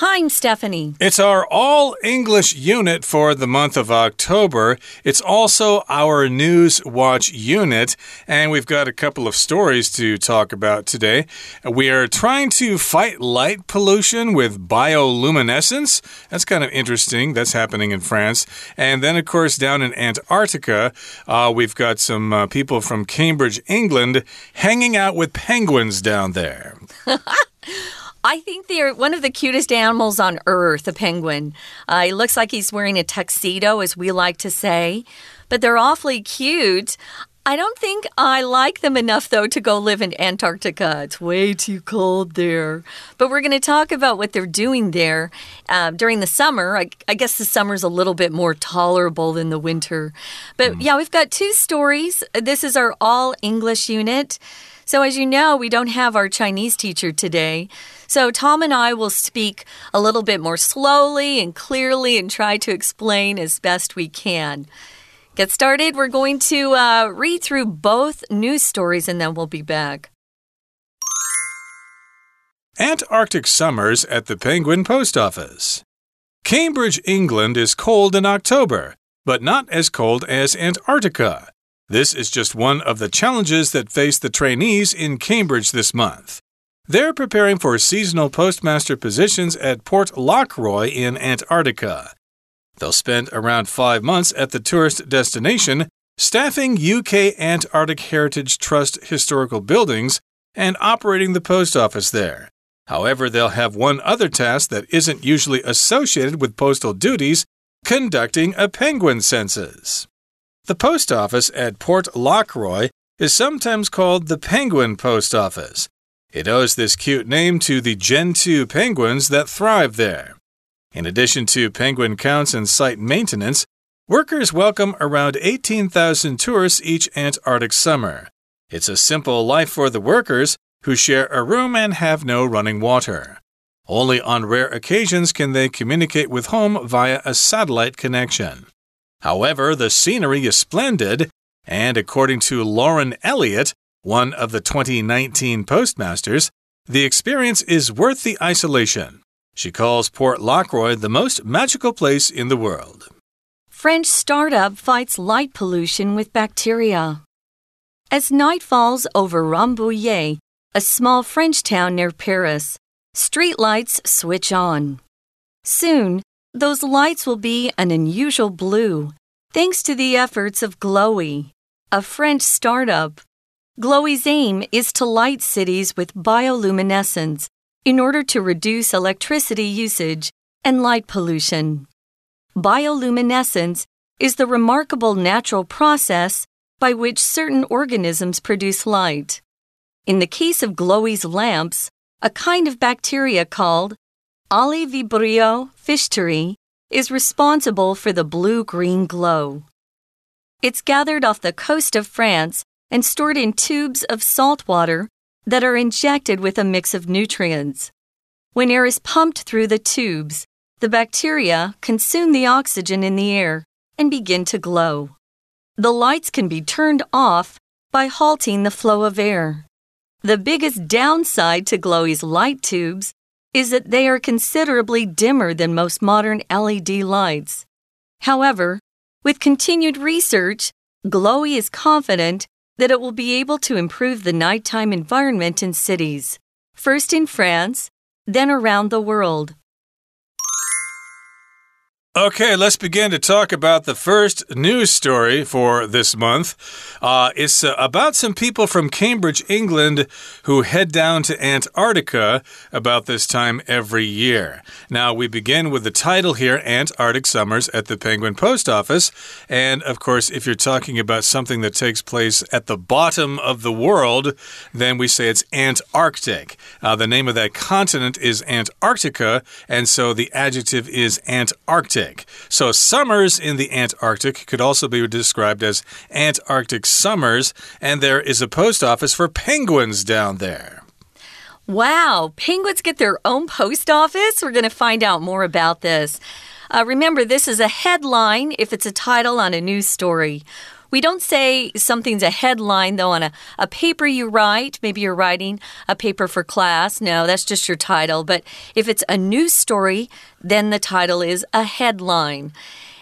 Hi, I'm Stephanie. It's our all English unit for the month of October. It's also our News Watch unit, and we've got a couple of stories to talk about today. We are trying to fight light pollution with bioluminescence. That's kind of interesting. That's happening in France. And then, of course, down in Antarctica, uh, we've got some uh, people from Cambridge, England, hanging out with penguins down there. I think they're one of the cutest animals on earth, a penguin. Uh, it looks like he's wearing a tuxedo, as we like to say, but they're awfully cute. I don't think I like them enough, though, to go live in Antarctica. It's way too cold there. But we're going to talk about what they're doing there uh, during the summer. I, I, guess the summer's a little bit more tolerable than the winter. But mm. yeah, we've got two stories. This is our all English unit. So, as you know, we don't have our Chinese teacher today. So, Tom and I will speak a little bit more slowly and clearly and try to explain as best we can. Get started. We're going to uh, read through both news stories and then we'll be back. Antarctic summers at the Penguin Post Office. Cambridge, England is cold in October, but not as cold as Antarctica. This is just one of the challenges that face the trainees in Cambridge this month. They're preparing for seasonal postmaster positions at Port Lockroy in Antarctica. They'll spend around five months at the tourist destination, staffing UK Antarctic Heritage Trust historical buildings and operating the post office there. However, they'll have one other task that isn't usually associated with postal duties conducting a penguin census. The post office at Port Lockroy is sometimes called the Penguin Post Office. It owes this cute name to the Gentoo penguins that thrive there. In addition to penguin counts and site maintenance, workers welcome around 18,000 tourists each Antarctic summer. It's a simple life for the workers who share a room and have no running water. Only on rare occasions can they communicate with home via a satellite connection. However, the scenery is splendid, and according to Lauren Elliott, one of the 2019 postmasters, the experience is worth the isolation. She calls Port Lockroy the most magical place in the world. French startup fights light pollution with bacteria. As night falls over Rambouillet, a small French town near Paris, street lights switch on. Soon, those lights will be an unusual blue, thanks to the efforts of Glowee, a French startup Glowee's aim is to light cities with bioluminescence in order to reduce electricity usage and light pollution. Bioluminescence is the remarkable natural process by which certain organisms produce light. In the case of Glowee's lamps, a kind of bacteria called Aliivibrio fischeri is responsible for the blue green glow. It's gathered off the coast of France and stored in tubes of salt water that are injected with a mix of nutrients. When air is pumped through the tubes, the bacteria consume the oxygen in the air and begin to glow. The lights can be turned off by halting the flow of air. The biggest downside to Glowee's light tubes is that they are considerably dimmer than most modern LED lights. However, with continued research, Glowee is confident that it will be able to improve the nighttime environment in cities, first in France, then around the world. Okay, let's begin to talk about the first news story for this month. Uh, it's uh, about some people from Cambridge, England, who head down to Antarctica about this time every year. Now, we begin with the title here Antarctic Summers at the Penguin Post Office. And of course, if you're talking about something that takes place at the bottom of the world, then we say it's Antarctic. Uh, the name of that continent is Antarctica, and so the adjective is Antarctic. So, summers in the Antarctic could also be described as Antarctic summers, and there is a post office for penguins down there. Wow, penguins get their own post office? We're going to find out more about this. Uh, remember, this is a headline if it's a title on a news story. We don't say something's a headline, though, on a, a paper you write. Maybe you're writing a paper for class. No, that's just your title. But if it's a news story, then the title is a headline.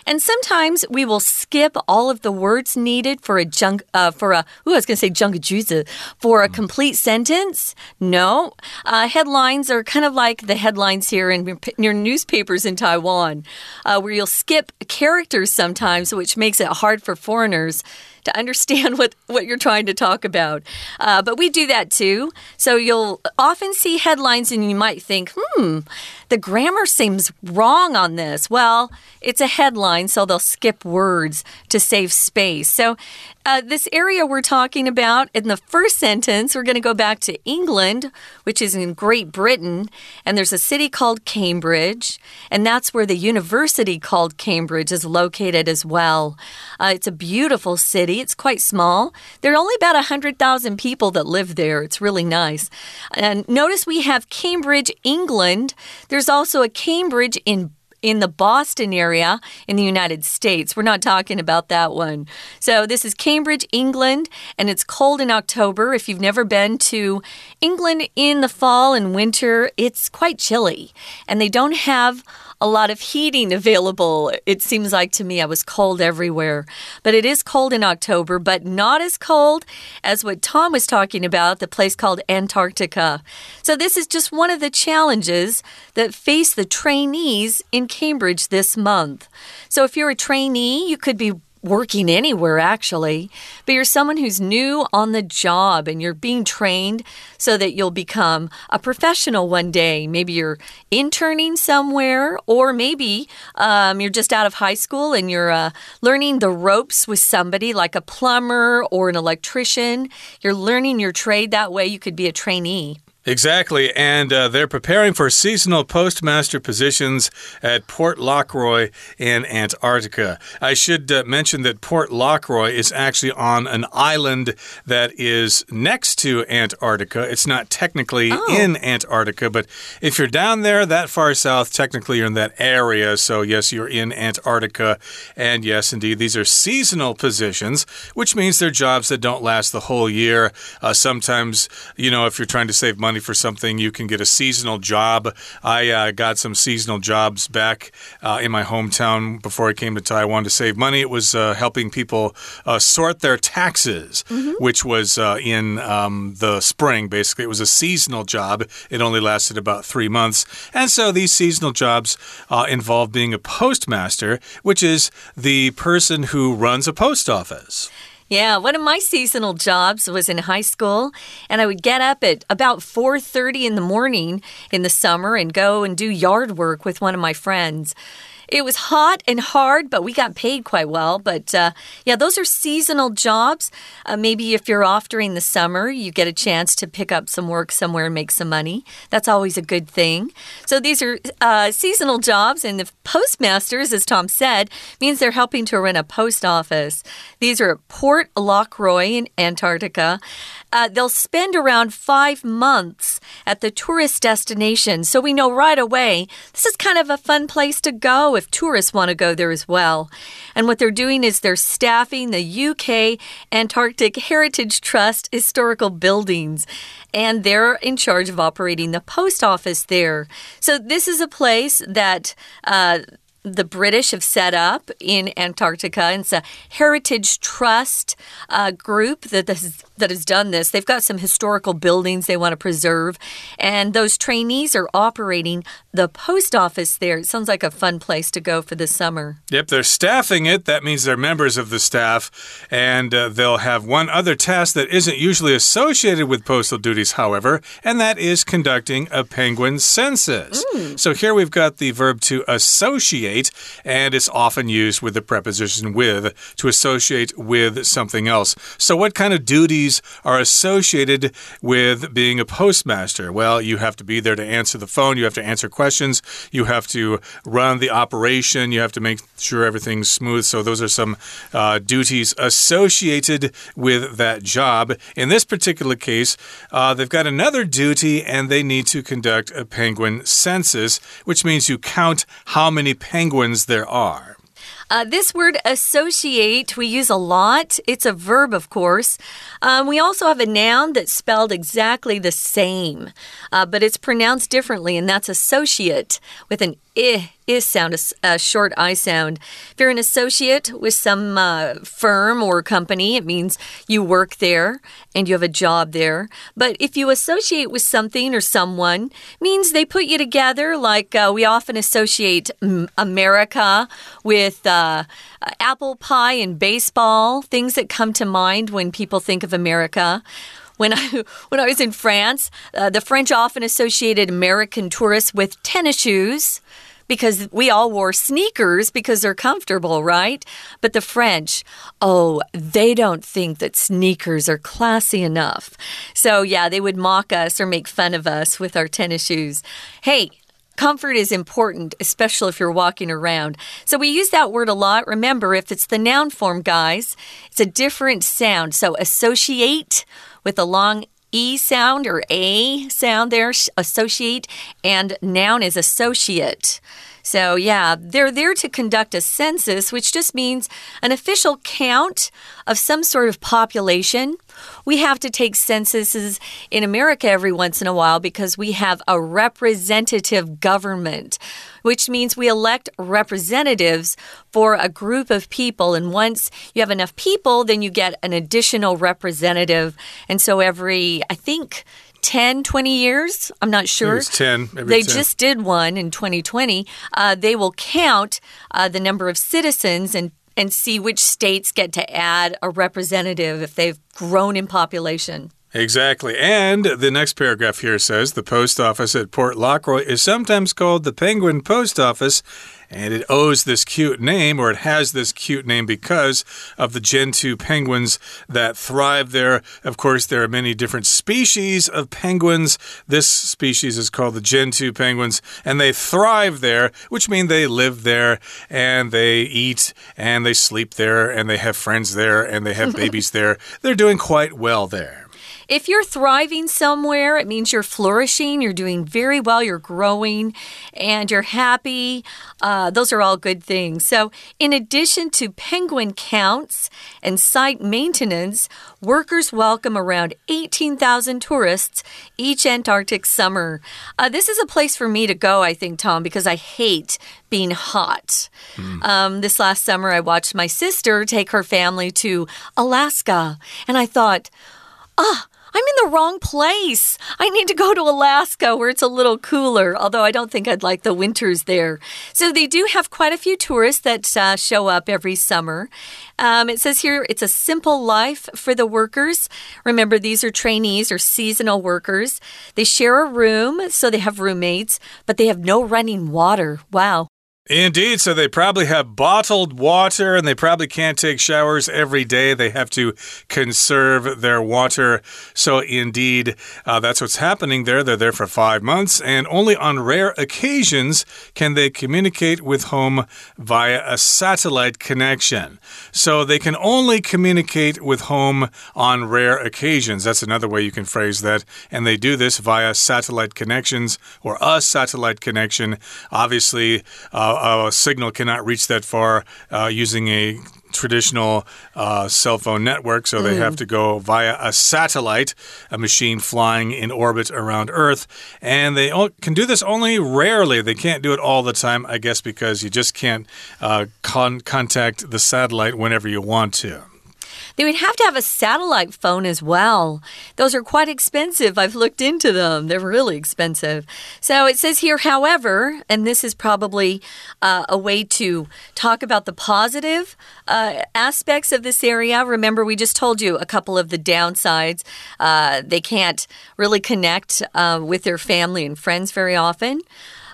And sometimes we will skip all of the words needed for a junk uh, for a ooh, I was going to say junk juice for a complete sentence. No, uh, headlines are kind of like the headlines here in your newspapers in Taiwan, uh, where you'll skip characters sometimes, which makes it hard for foreigners to understand what, what you're trying to talk about. Uh, but we do that too. So you'll often see headlines and you might think, hmm, the grammar seems wrong on this. Well, it's a headline, so they'll skip words to save space. So uh, this area we're talking about in the first sentence, we're going to go back to England, which is in Great Britain, and there's a city called Cambridge, and that's where the university called Cambridge is located as well. Uh, it's a beautiful city, it's quite small. There are only about 100,000 people that live there. It's really nice. And notice we have Cambridge, England. There's also a Cambridge in in the Boston area in the United States. We're not talking about that one. So, this is Cambridge, England, and it's cold in October. If you've never been to England in the fall and winter, it's quite chilly, and they don't have a lot of heating available. It seems like to me I was cold everywhere. But it is cold in October, but not as cold as what Tom was talking about, the place called Antarctica. So this is just one of the challenges that face the trainees in Cambridge this month. So if you're a trainee, you could be working anywhere, actually, but you're someone who's new on the job and you're being trained so that you'll become a professional one day. Maybe you're interning somewhere, or maybe um, you're just out of high school and you're uh, learning the ropes with somebody like a plumber or an electrician. You're learning your trade that way. You could be a trainee. Exactly, and uh, they're preparing for seasonal postmaster positions at Port Lockroy in Antarctica. I should uh, mention that Port Lockroy is actually on an island that is next to Antarctica. It's not technically oh. in Antarctica, but if you're down there that far south, technically you're in that area. So, yes, you're in Antarctica. And yes, indeed, these are seasonal positions, which means they're jobs that don't last the whole year. Uh, sometimes, you know, if you're trying to save money, money for something, you can get a seasonal job. I uh, got some seasonal jobs back uh, in my hometown before I came to Taiwan to save money. It was uh, helping people uh, sort their taxes, mm -hmm. which was uh, in um, the spring, basically. It was a seasonal job, it only lasted about three months. And so these seasonal jobs uh, involve being a postmaster, which is the person who runs a post office. Yeah, one of my seasonal jobs was in high school, and I would get up at about 4:30 in the morning in the summer and go and do yard work with one of my friends. It was hot and hard, but we got paid quite well. But uh, yeah, those are seasonal jobs. Uh, maybe if you're off during the summer, you get a chance to pick up some work somewhere and make some money. That's always a good thing. So these are uh, seasonal jobs, and the postmasters, as Tom said, means they're helping to run a post office. These are at Port Lockroy in Antarctica. Uh, they'll spend around five months at the tourist destination. So we know right away this is kind of a fun place to go if tourists want to go there as well. And what they're doing is they're staffing the UK Antarctic Heritage Trust historical buildings. And they're in charge of operating the post office there. So, this is a place that uh, the British have set up in Antarctica. It's a heritage trust uh, group that has, that has done this. They've got some historical buildings they want to preserve, and those trainees are operating the post office there. It sounds like a fun place to go for the summer. Yep, they're staffing it. That means they're members of the staff, and uh, they'll have one other task that isn't usually associated with postal duties, however, and that is conducting a penguin census. Mm. So here we've got the verb to associate and it's often used with the preposition with to associate with something else. So, what kind of duties are associated with being a postmaster? Well, you have to be there to answer the phone, you have to answer questions, you have to run the operation, you have to make sure everything's smooth. So, those are some uh, duties associated with that job. In this particular case, uh, they've got another duty and they need to conduct a penguin census, which means you count how many penguins there are. Uh, this word associate we use a lot. It's a verb, of course. Um, we also have a noun that's spelled exactly the same, uh, but it's pronounced differently, and that's associate with an I sound, a, short I sound. If you're an associate with some uh, firm or company, it means you work there and you have a job there. But if you associate with something or someone, means they put you together. Like uh, we often associate America with uh, apple pie and baseball, things that come to mind when people think of America when I when I was in France, uh, the French often associated American tourists with tennis shoes because we all wore sneakers because they're comfortable, right? But the French, oh, they don't think that sneakers are classy enough. So, yeah, they would mock us or make fun of us with our tennis shoes. Hey, Comfort is important, especially if you're walking around. So we use that word a lot. Remember, if it's the noun form, guys, it's a different sound. So associate with a long E sound or A sound there, associate, and noun is associate. So, yeah, they're there to conduct a census, which just means an official count of some sort of population. We have to take censuses in America every once in a while because we have a representative government, which means we elect representatives for a group of people. And once you have enough people, then you get an additional representative. And so every, I think, 10, 20 years. I'm not sure. It's 10. they 10. just did one in 2020. Uh, they will count uh, the number of citizens and and see which states get to add a representative if they've grown in population. Exactly. And the next paragraph here says the post office at Port Lockroy is sometimes called the Penguin Post Office, and it owes this cute name, or it has this cute name because of the Gentoo penguins that thrive there. Of course, there are many different species of penguins. This species is called the Gentoo penguins, and they thrive there, which means they live there and they eat and they sleep there and they have friends there and they have babies there. They're doing quite well there. If you're thriving somewhere, it means you're flourishing, you're doing very well, you're growing, and you're happy. Uh, those are all good things. So, in addition to penguin counts and site maintenance, workers welcome around 18,000 tourists each Antarctic summer. Uh, this is a place for me to go, I think, Tom, because I hate being hot. Mm. Um, this last summer, I watched my sister take her family to Alaska, and I thought, ah, I'm in the wrong place. I need to go to Alaska where it's a little cooler, although I don't think I'd like the winters there. So they do have quite a few tourists that uh, show up every summer. Um, it says here it's a simple life for the workers. Remember, these are trainees or seasonal workers. They share a room, so they have roommates, but they have no running water. Wow. Indeed. So they probably have bottled water and they probably can't take showers every day. They have to conserve their water. So, indeed, uh, that's what's happening there. They're there for five months, and only on rare occasions can they communicate with home via a satellite connection. So, they can only communicate with home on rare occasions. That's another way you can phrase that. And they do this via satellite connections or a satellite connection. Obviously, uh, a signal cannot reach that far uh, using a traditional uh, cell phone network, so they mm. have to go via a satellite, a machine flying in orbit around Earth. And they can do this only rarely. They can't do it all the time, I guess, because you just can't uh, con contact the satellite whenever you want to. They would have to have a satellite phone as well. Those are quite expensive. I've looked into them, they're really expensive. So it says here, however, and this is probably uh, a way to talk about the positive uh, aspects of this area. Remember, we just told you a couple of the downsides. Uh, they can't really connect uh, with their family and friends very often.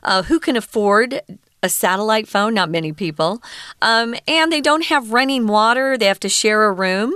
Uh, who can afford a satellite phone, not many people. Um, and they don't have running water, they have to share a room.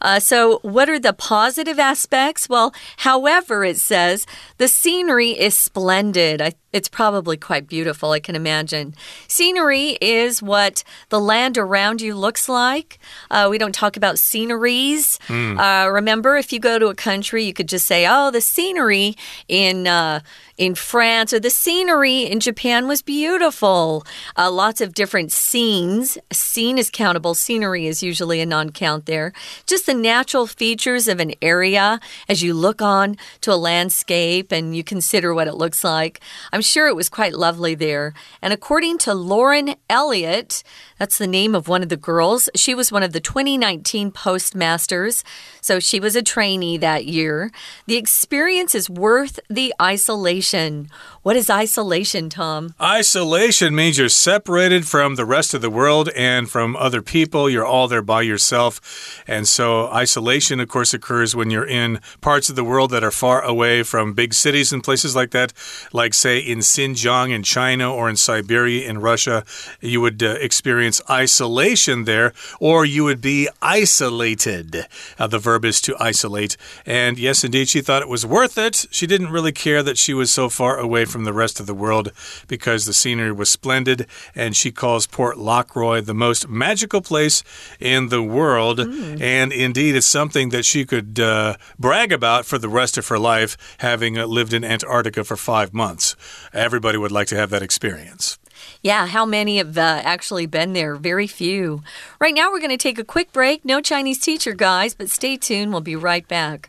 Uh, so, what are the positive aspects? Well, however, it says the scenery is splendid. I It's probably quite beautiful, I can imagine. Scenery is what the land around you looks like. Uh, we don't talk about sceneries. Mm. Uh, remember, if you go to a country, you could just say, oh, the scenery in. Uh, in France, or the scenery in Japan was beautiful. Uh, lots of different scenes. A scene is countable, scenery is usually a non count there. Just the natural features of an area as you look on to a landscape and you consider what it looks like. I'm sure it was quite lovely there. And according to Lauren Elliott, that's the name of one of the girls. She was one of the 2019 postmasters, so she was a trainee that year. The experience is worth the isolation. What is isolation, Tom? Isolation means you're separated from the rest of the world and from other people. You're all there by yourself. And so, isolation, of course, occurs when you're in parts of the world that are far away from big cities and places like that, like, say, in Xinjiang in China or in Siberia in Russia. You would uh, experience isolation there, or you would be isolated. Uh, the verb is to isolate. And yes, indeed, she thought it was worth it. She didn't really care that she was so far away from the rest of the world because the scenery was splendid, and she calls Port Lockroy the most magical place in the world. Mm. And indeed, it's something that she could uh, brag about for the rest of her life, having uh, lived in Antarctica for five months. Everybody would like to have that experience. Yeah, how many have uh, actually been there? Very few. Right now, we're going to take a quick break. No Chinese teacher, guys, but stay tuned. We'll be right back.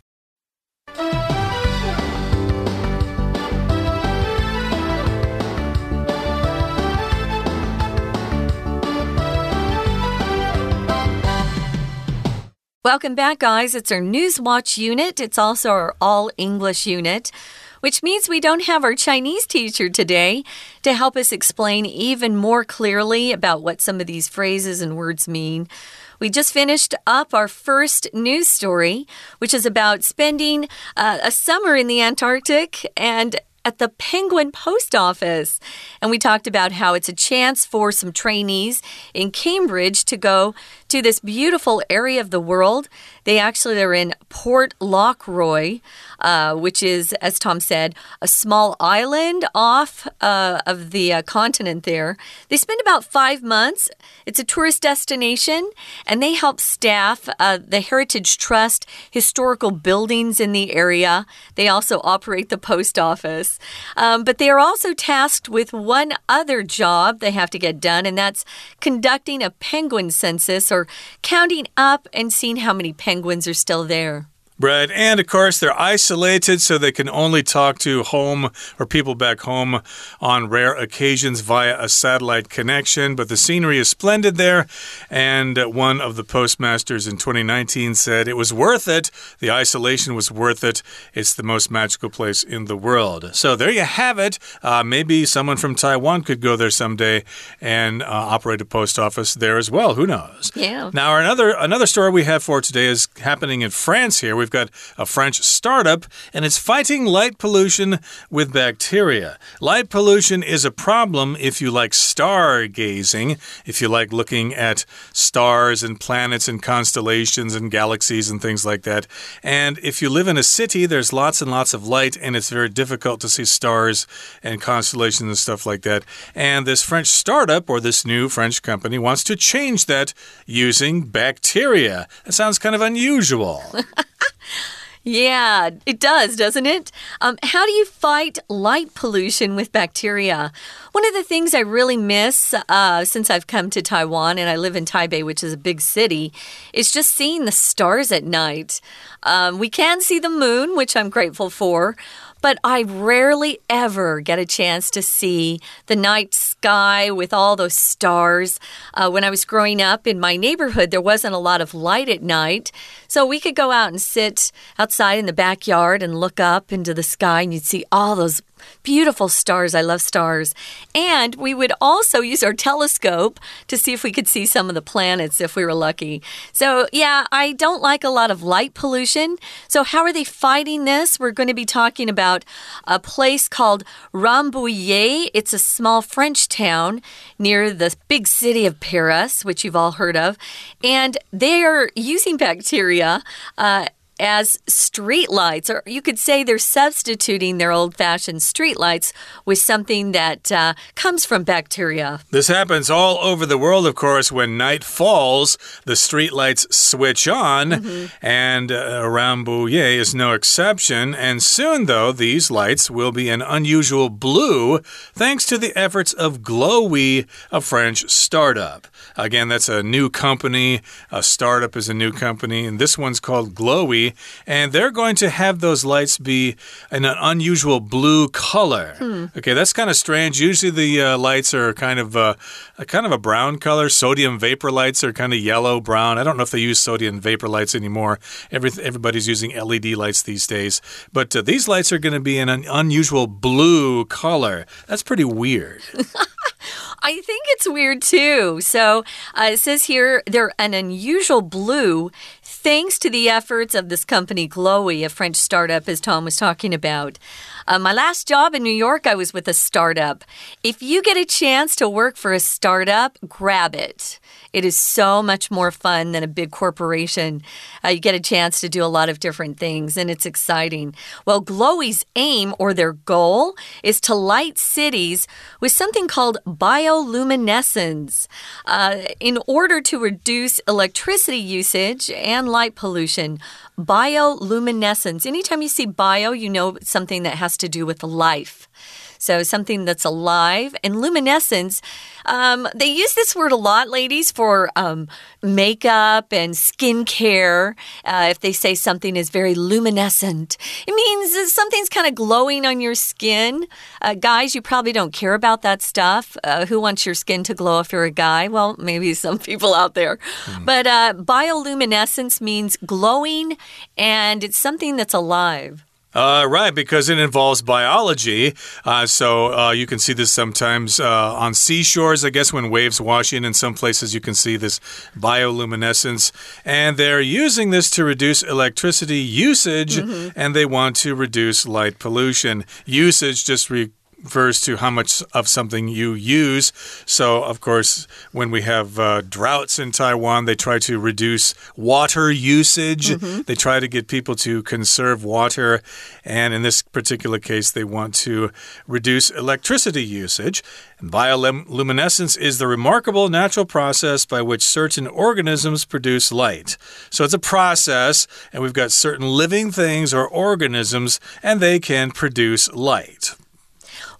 Welcome back, guys. It's our News Watch unit. It's also our All English unit, which means we don't have our Chinese teacher today to help us explain even more clearly about what some of these phrases and words mean. We just finished up our first news story, which is about spending uh, a summer in the Antarctic and at the Penguin Post Office. And we talked about how it's a chance for some trainees in Cambridge to go to this beautiful area of the world. They actually are in Port Lockroy, uh, which is, as Tom said, a small island off uh, of the uh, continent there. They spend about five months. It's a tourist destination, and they help staff uh, the Heritage Trust historical buildings in the area. They also operate the post office. Um, but they are also tasked with one other job they have to get done, and that's conducting a penguin census or counting up and seeing how many penguins are still there. Right. And of course, they're isolated, so they can only talk to home or people back home on rare occasions via a satellite connection. But the scenery is splendid there. And one of the postmasters in 2019 said it was worth it. The isolation was worth it. It's the most magical place in the world. So there you have it. Uh, maybe someone from Taiwan could go there someday and uh, operate a post office there as well. Who knows? Yeah. Now, another, another story we have for today is happening in France here we've got a French startup, and it's fighting light pollution with bacteria. Light pollution is a problem if you like stargazing, if you like looking at stars and planets and constellations and galaxies and things like that. And if you live in a city, there's lots and lots of light, and it's very difficult to see stars and constellations and stuff like that. And this French startup, or this new French company, wants to change that using bacteria. That sounds kind of unusual. Yeah, it does, doesn't it? Um, how do you fight light pollution with bacteria? One of the things I really miss uh, since I've come to Taiwan and I live in Taipei, which is a big city, is just seeing the stars at night. Um, we can see the moon, which I'm grateful for, but I rarely ever get a chance to see the night sky with all those stars. Uh, when I was growing up in my neighborhood, there wasn't a lot of light at night, so we could go out and sit outside in the backyard and look up into the sky, and you'd see all those Beautiful stars. I love stars. And we would also use our telescope to see if we could see some of the planets if we were lucky. So, yeah, I don't like a lot of light pollution. So, how are they fighting this? We're going to be talking about a place called Rambouillet. It's a small French town near the big city of Paris, which you've all heard of. And they are using bacteria. Uh, as street lights, or you could say they're substituting their old fashioned street lights with something that uh, comes from bacteria. This happens all over the world, of course. When night falls, the street lights switch on, mm -hmm. and uh, Bouyer is no exception. And soon, though, these lights will be an unusual blue thanks to the efforts of Glowee, a French startup. Again, that's a new company. A startup is a new company, and this one's called Glowee, and they're going to have those lights be in an unusual blue color. Hmm. Okay, that's kind of strange. Usually the uh, lights are kind of uh, a kind of a brown color. Sodium vapor lights are kind of yellow brown. I don't know if they use sodium vapor lights anymore. Every, everybody's using LED lights these days, but uh, these lights are going to be in an unusual blue color. That's pretty weird. I think it's weird too. So uh, it says here they're an unusual blue thanks to the efforts of this company, Glowee, a French startup, as Tom was talking about. Uh, my last job in New York, I was with a startup. If you get a chance to work for a startup, grab it. It is so much more fun than a big corporation. Uh, you get a chance to do a lot of different things, and it's exciting. Well, Glowee's aim or their goal is to light cities with something called bioluminescence uh, in order to reduce electricity usage and light pollution. Bioluminescence. Anytime you see bio, you know something that has to do with life. So something that's alive. And luminescence, um, they use this word a lot, ladies, for um, makeup and skincare. Uh, if they say something is very luminescent, it means something's kind of glowing on your skin. Uh, guys, you probably don't care about that stuff. Uh, who wants your skin to glow if you're a guy? Well, maybe some people out there. Mm. But uh, bioluminescence means glowing and it's something that's alive. Uh, right, because it involves biology. Uh, so uh, you can see this sometimes uh, on seashores, I guess, when waves wash in. In some places, you can see this bioluminescence. And they're using this to reduce electricity usage mm -hmm. and they want to reduce light pollution. Usage just refers to how much of something you use. So, of course, when we have uh, droughts in Taiwan, they try to reduce water usage. Mm -hmm. They try to get people to conserve water. And in this particular case, they want to reduce electricity usage. And bioluminescence is the remarkable natural process by which certain organisms produce light. So, it's a process, and we've got certain living things or organisms, and they can produce light.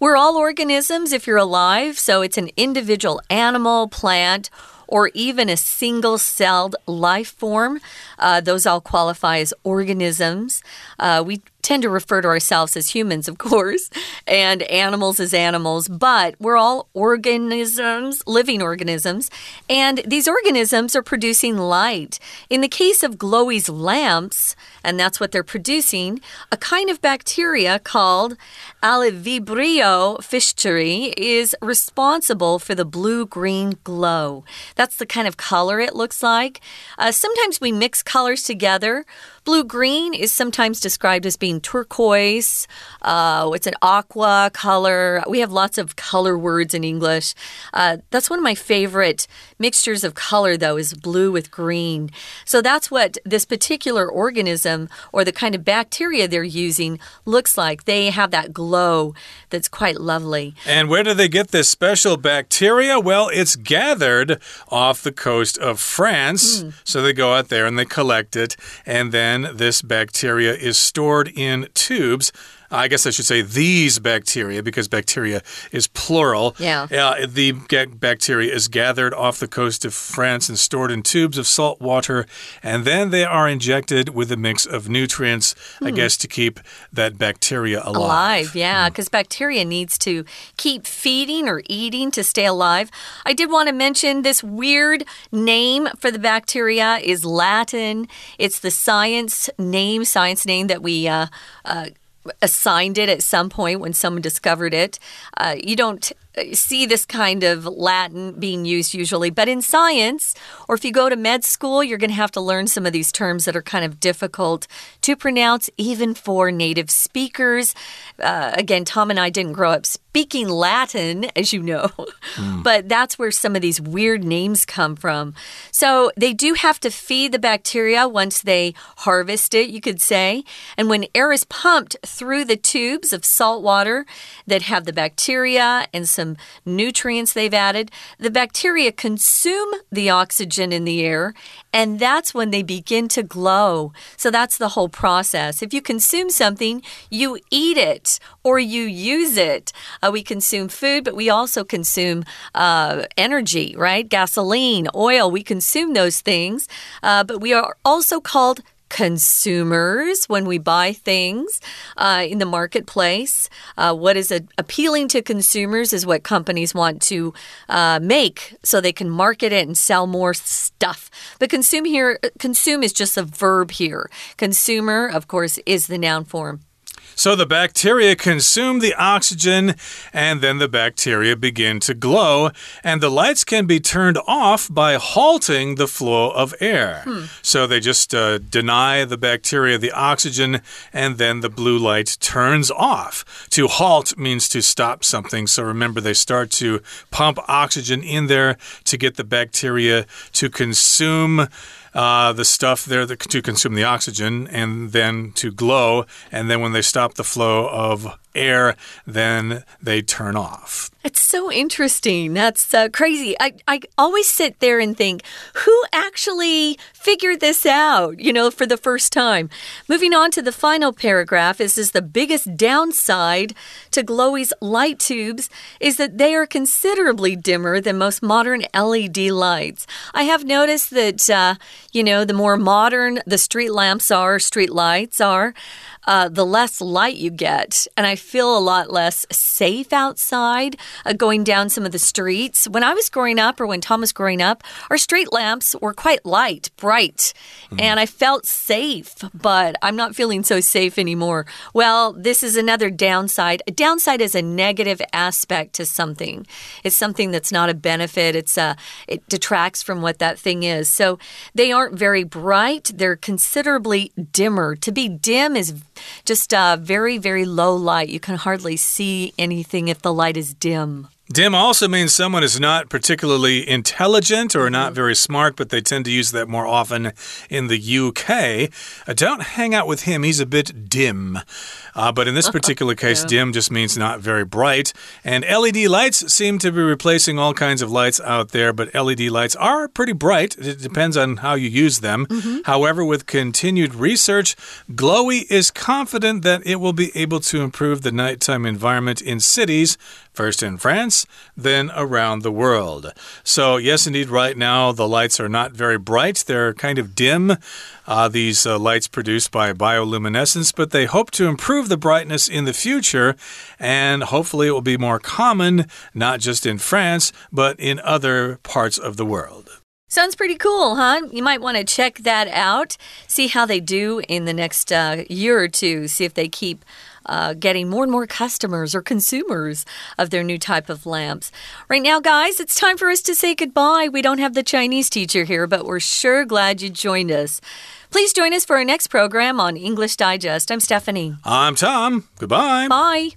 We're all organisms if you're alive, so it's an individual animal, plant, or even a single celled life form. Uh, those all qualify as organisms. Uh, we tend to refer to ourselves as humans, of course, and animals as animals, but we're all organisms, living organisms, and these organisms are producing light. In the case of Glowee's lamps, and that's what they're producing, a kind of bacteria called Aliivibrio fischeri is responsible for the blue green glow. That's the kind of color it looks like. Uh, sometimes we mix colors together. Blue green is sometimes described as being turquoise. Uh, it's an aqua color. We have lots of color words in English. Uh, that's one of my favorite mixtures of color, though, is blue with green. So that's what this particular organism or the kind of bacteria they're using looks like. They have that glow that's quite lovely. And where do they get this special bacteria? Well, it's gathered off the coast of France. Mm. So they go out there and they collect it and then this bacteria is stored in tubes I guess I should say these bacteria because bacteria is plural. Yeah. Uh, the bacteria is gathered off the coast of France and stored in tubes of salt water, and then they are injected with a mix of nutrients, hmm. I guess, to keep that bacteria alive. Alive, yeah, because hmm. bacteria needs to keep feeding or eating to stay alive. I did want to mention this weird name for the bacteria is Latin. It's the science name, science name that we uh, uh, assigned it at some point when someone discovered it. Uh, you don't see this kind of Latin being used usually. But in science, or if you go to med school, you're going to have to learn some of these terms that are kind of difficult to pronounce, even for native speakers. Uh, again, Tom and I didn't grow up speaking Latin, as you know, mm. but that's where some of these weird names come from. So they do have to feed the bacteria once they harvest it, you could say. And when air is pumped through the tubes of salt water that have the bacteria and some nutrients they've added, the bacteria consume the oxygen in the air, and that's when they begin to glow. So that's the whole process. If you consume something, you eat it or you use it. Uh, we consume food, but we also consume uh, energy, right? Gasoline, oil, we consume those things. Uh, but we are also called consumers when we buy things uh, in the marketplace. Uh, what is appealing to consumers is what companies want to uh, make so they can market it and sell more stuff. But consume here, consume is just a verb here. Consumer, of course, is the noun form. So the bacteria consume the oxygen and then the bacteria begin to glow, and the lights can be turned off by halting the flow of air. Hmm. So they just uh, deny the bacteria the oxygen and then the blue light turns off. To halt means to stop something. So remember, they start to pump oxygen in there to get the bacteria to consume uh, the stuff there to consume the oxygen and then to glow. And then when they stop the flow of air, then they turn off. It's so interesting. That's uh, crazy. I, I always sit there and think, who actually figured this out, you know, for the first time? Moving on to the final paragraph, this is the biggest downside to Glowee's light tubes is that they are considerably dimmer than most modern LED lights. I have noticed that, uh, you know, the more modern the street lamps are, street lights are, uh, the less light you get. And I feel a lot less safe outside uh, going down some of the streets. When I was growing up, or when Tom was growing up, our street lamps were quite light, bright, mm. and I felt safe, but I'm not feeling so safe anymore. Well, this is another downside. A downside is a negative aspect to something, it's something that's not a benefit, it's a, it detracts from what that thing is. So they aren't very bright, they're considerably dimmer. To be dim is just a very, very low light. You can hardly see anything if the light is dim. Dim also means someone is not particularly intelligent or not mm-hmm. very smart, but they tend to use that more often in the UK. Uh, don't hang out with him, he's a bit dim. Uh, but in this particular case, yeah. dim just means not very bright. And LED lights seem to be replacing all kinds of lights out there, but LED lights are pretty bright. It depends on how you use them. Mm -hmm. However, with continued research, Glowee is confident that it will be able to improve the nighttime environment in cities first in France, then around the world. So, yes, indeed, right now the lights are not very bright, they're kind of dim. Uh, these uh, lights produced by bioluminescence, but they hope to improve the brightness in the future, and hopefully it will be more common, not just in France, but in other parts of the world. Sounds pretty cool, huh? You might want to check that out. See how they do in the next uh, year or two. See if they keep uh, getting more and more customers or consumers of their new type of lamps. Right now, guys, it's time for us to say goodbye. We don't have the Chinese teacher here, but we're sure glad you joined us. Please join us for our next program on English Digest. I'm Stephanie. I'm Tom. Goodbye. Bye.